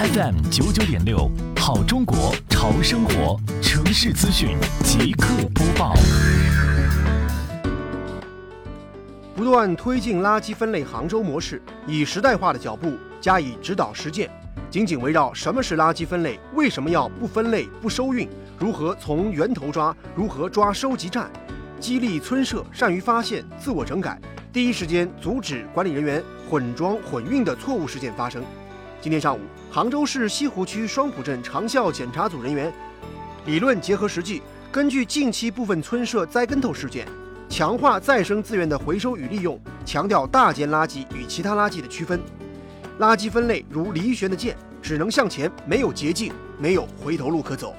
FM 九九点六，好中国潮生活城市资讯即刻播报。不断推进垃圾分类杭州模式，以时代化的脚步加以指导实践。紧紧围绕什么是垃圾分类，为什么要不分类不收运，如何从源头抓，如何抓收集站，激励村社善于发现、自我整改，第一时间阻止管理人员混装混运的错误事件发生。今天上午，杭州市西湖区双浦镇长效检查组人员理论结合实际，根据近期部分村社栽跟头事件，强化再生资源的回收与利用，强调大件垃圾与其他垃圾的区分。垃圾分类如离弦的箭，只能向前，没有捷径，没有回头路可走。